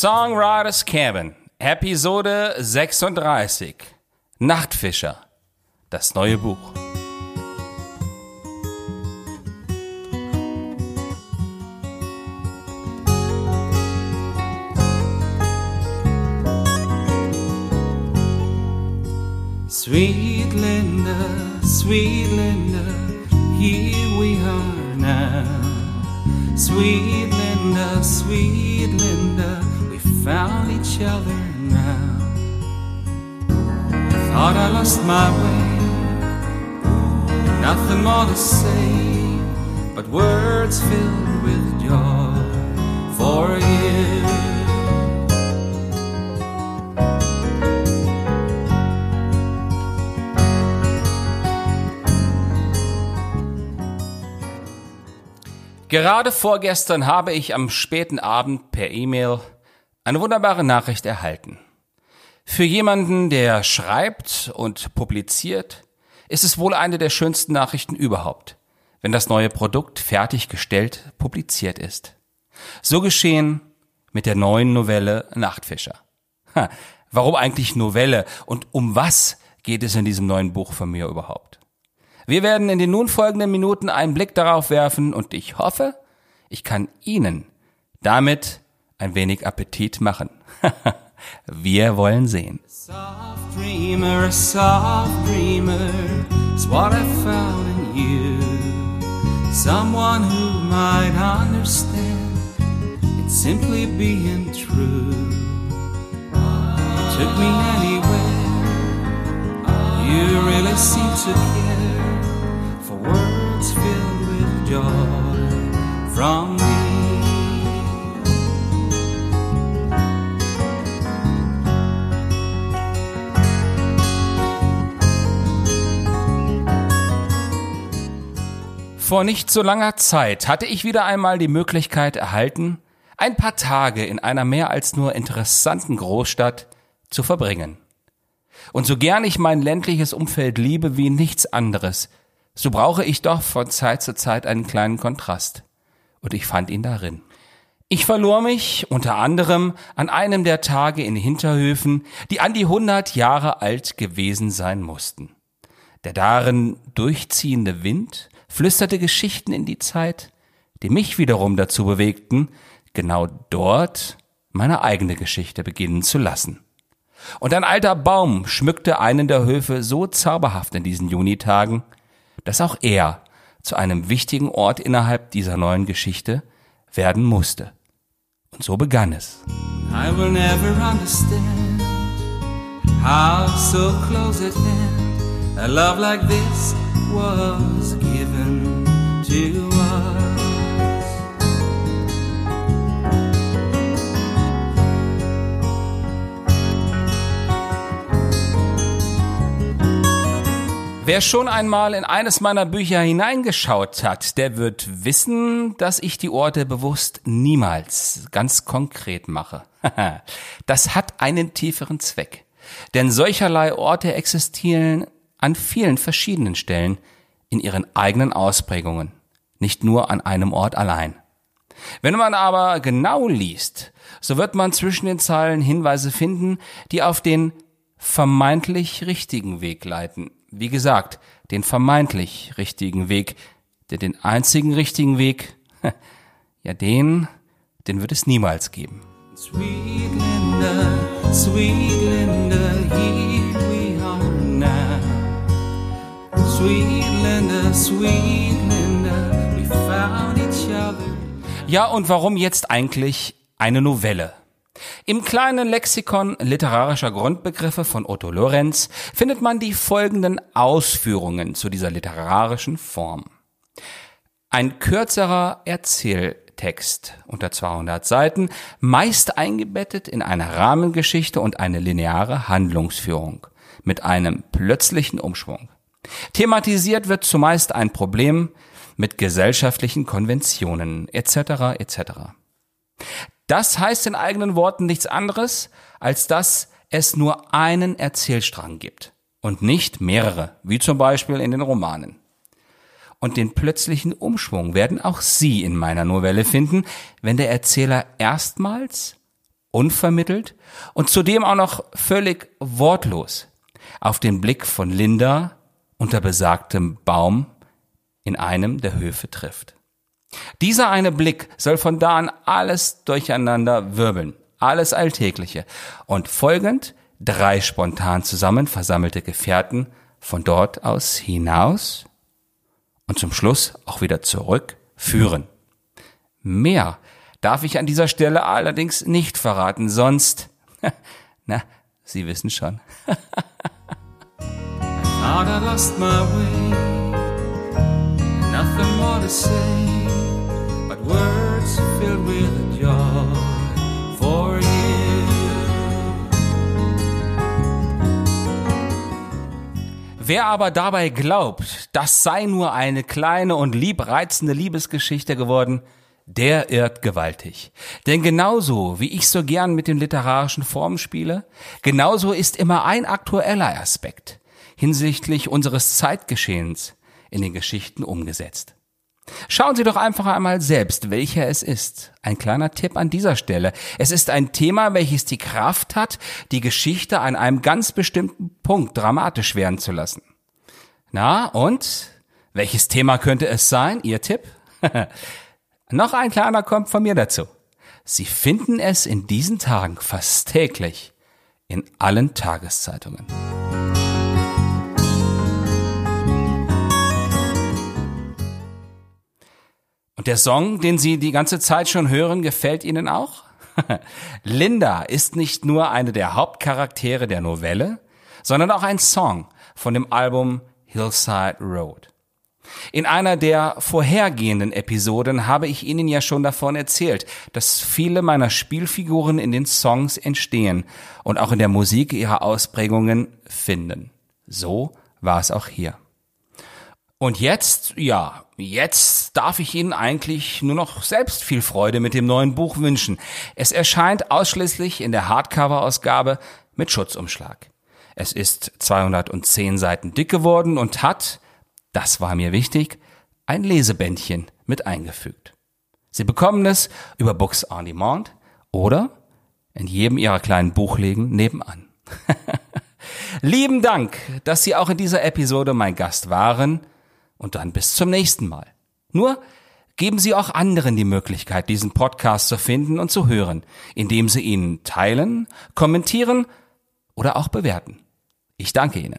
Songwriters Cabin, Episode 36. Nachtfischer, das neue Buch. Sweet Linda, sweet Linda, here we are now. Sweet Linda, sweet Linda, found each other now. Thought I lost my way, nothing more to say, but words filled with joy for you. Gerade vorgestern habe ich am späten Abend per E-Mail eine wunderbare Nachricht erhalten. Für jemanden, der schreibt und publiziert, ist es wohl eine der schönsten Nachrichten überhaupt, wenn das neue Produkt fertiggestellt publiziert ist. So geschehen mit der neuen Novelle Nachtfischer. Ha, warum eigentlich Novelle und um was geht es in diesem neuen Buch von mir überhaupt? Wir werden in den nun folgenden Minuten einen Blick darauf werfen und ich hoffe, ich kann Ihnen damit ein wenig Appetit machen. Wir wollen sehen. Soft dreamer, soft dreamer is what I found in you. Someone who might understand it's simply being true. You took me anywhere. You really seem to care for words filled with joy from me. Vor nicht so langer Zeit hatte ich wieder einmal die Möglichkeit erhalten, ein paar Tage in einer mehr als nur interessanten Großstadt zu verbringen. Und so gern ich mein ländliches Umfeld liebe wie nichts anderes, so brauche ich doch von Zeit zu Zeit einen kleinen Kontrast. Und ich fand ihn darin. Ich verlor mich unter anderem an einem der Tage in Hinterhöfen, die an die hundert Jahre alt gewesen sein mussten. Der darin durchziehende Wind flüsterte Geschichten in die Zeit, die mich wiederum dazu bewegten, genau dort meine eigene Geschichte beginnen zu lassen. Und ein alter Baum schmückte einen der Höfe so zauberhaft in diesen Junitagen, dass auch er zu einem wichtigen Ort innerhalb dieser neuen Geschichte werden musste. Und so begann es. I will never understand how so close at hand a love like this was Wer schon einmal in eines meiner Bücher hineingeschaut hat, der wird wissen, dass ich die Orte bewusst niemals ganz konkret mache. das hat einen tieferen Zweck. Denn solcherlei Orte existieren an vielen verschiedenen Stellen in ihren eigenen Ausprägungen, nicht nur an einem Ort allein. Wenn man aber genau liest, so wird man zwischen den Zeilen Hinweise finden, die auf den vermeintlich richtigen Weg leiten. Wie gesagt, den vermeintlich richtigen Weg, der den einzigen richtigen Weg, ja den, den wird es niemals geben. Sweet Linda, sweet Linda, here we are now. Sweet Linda, sweet Linda, we found each other. Ja, und warum jetzt eigentlich eine Novelle? Im kleinen Lexikon literarischer Grundbegriffe von Otto Lorenz findet man die folgenden Ausführungen zu dieser literarischen Form. Ein kürzerer Erzähltext unter 200 Seiten, meist eingebettet in eine Rahmengeschichte und eine lineare Handlungsführung mit einem plötzlichen Umschwung. Thematisiert wird zumeist ein Problem mit gesellschaftlichen Konventionen etc. etc. Das heißt in eigenen Worten nichts anderes, als dass es nur einen Erzählstrang gibt und nicht mehrere, wie zum Beispiel in den Romanen. Und den plötzlichen Umschwung werden auch Sie in meiner Novelle finden, wenn der Erzähler erstmals, unvermittelt und zudem auch noch völlig wortlos auf den Blick von Linda unter besagtem Baum in einem der Höfe trifft. Dieser eine Blick soll von da an alles durcheinander wirbeln, alles Alltägliche und folgend drei spontan zusammen versammelte Gefährten von dort aus hinaus und zum Schluss auch wieder zurück führen. Mehr darf ich an dieser Stelle allerdings nicht verraten, sonst, na, Sie wissen schon. Nothing more to say words filled with joy for you. Wer aber dabei glaubt, das sei nur eine kleine und liebreizende Liebesgeschichte geworden, der irrt gewaltig. Denn genauso wie ich so gern mit den literarischen Formen spiele, genauso ist immer ein aktueller Aspekt hinsichtlich unseres Zeitgeschehens in den Geschichten umgesetzt. Schauen Sie doch einfach einmal selbst, welcher es ist. Ein kleiner Tipp an dieser Stelle. Es ist ein Thema, welches die Kraft hat, die Geschichte an einem ganz bestimmten Punkt dramatisch werden zu lassen. Na, und? Welches Thema könnte es sein? Ihr Tipp? Noch ein kleiner kommt von mir dazu. Sie finden es in diesen Tagen fast täglich in allen Tageszeitungen. Und der Song, den Sie die ganze Zeit schon hören, gefällt Ihnen auch? Linda ist nicht nur eine der Hauptcharaktere der Novelle, sondern auch ein Song von dem Album Hillside Road. In einer der vorhergehenden Episoden habe ich Ihnen ja schon davon erzählt, dass viele meiner Spielfiguren in den Songs entstehen und auch in der Musik ihre Ausprägungen finden. So war es auch hier. Und jetzt, ja, jetzt darf ich Ihnen eigentlich nur noch selbst viel Freude mit dem neuen Buch wünschen. Es erscheint ausschließlich in der Hardcover-Ausgabe mit Schutzumschlag. Es ist 210 Seiten dick geworden und hat, das war mir wichtig, ein Lesebändchen mit eingefügt. Sie bekommen es über Books on Demand oder in jedem Ihrer kleinen Buchlegen nebenan. Lieben Dank, dass Sie auch in dieser Episode mein Gast waren und dann bis zum nächsten Mal. Nur geben Sie auch anderen die Möglichkeit, diesen Podcast zu finden und zu hören, indem Sie ihn teilen, kommentieren oder auch bewerten. Ich danke Ihnen.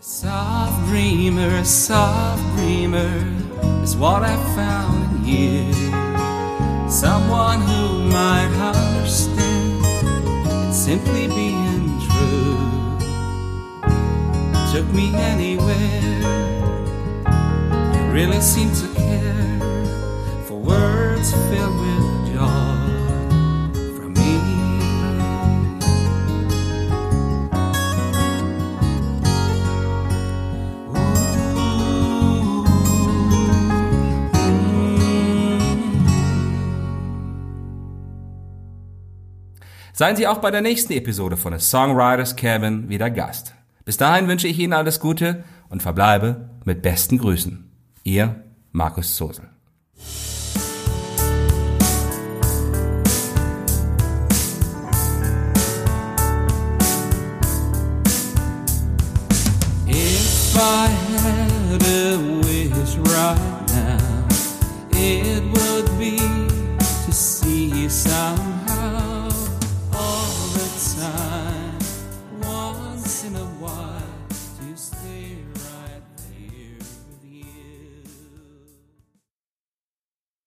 Soft dreamer, soft dreamer is what I found in you. Someone who might understand it's simply being true. Took me anywhere really seem to care for words filled with joy from me. Seien Sie auch bei der nächsten Episode von A Songwriters Cabin wieder Gast. Bis dahin wünsche ich Ihnen alles Gute und verbleibe mit besten Grüßen. Ihr Markus Sosel. If I had a wish right now, it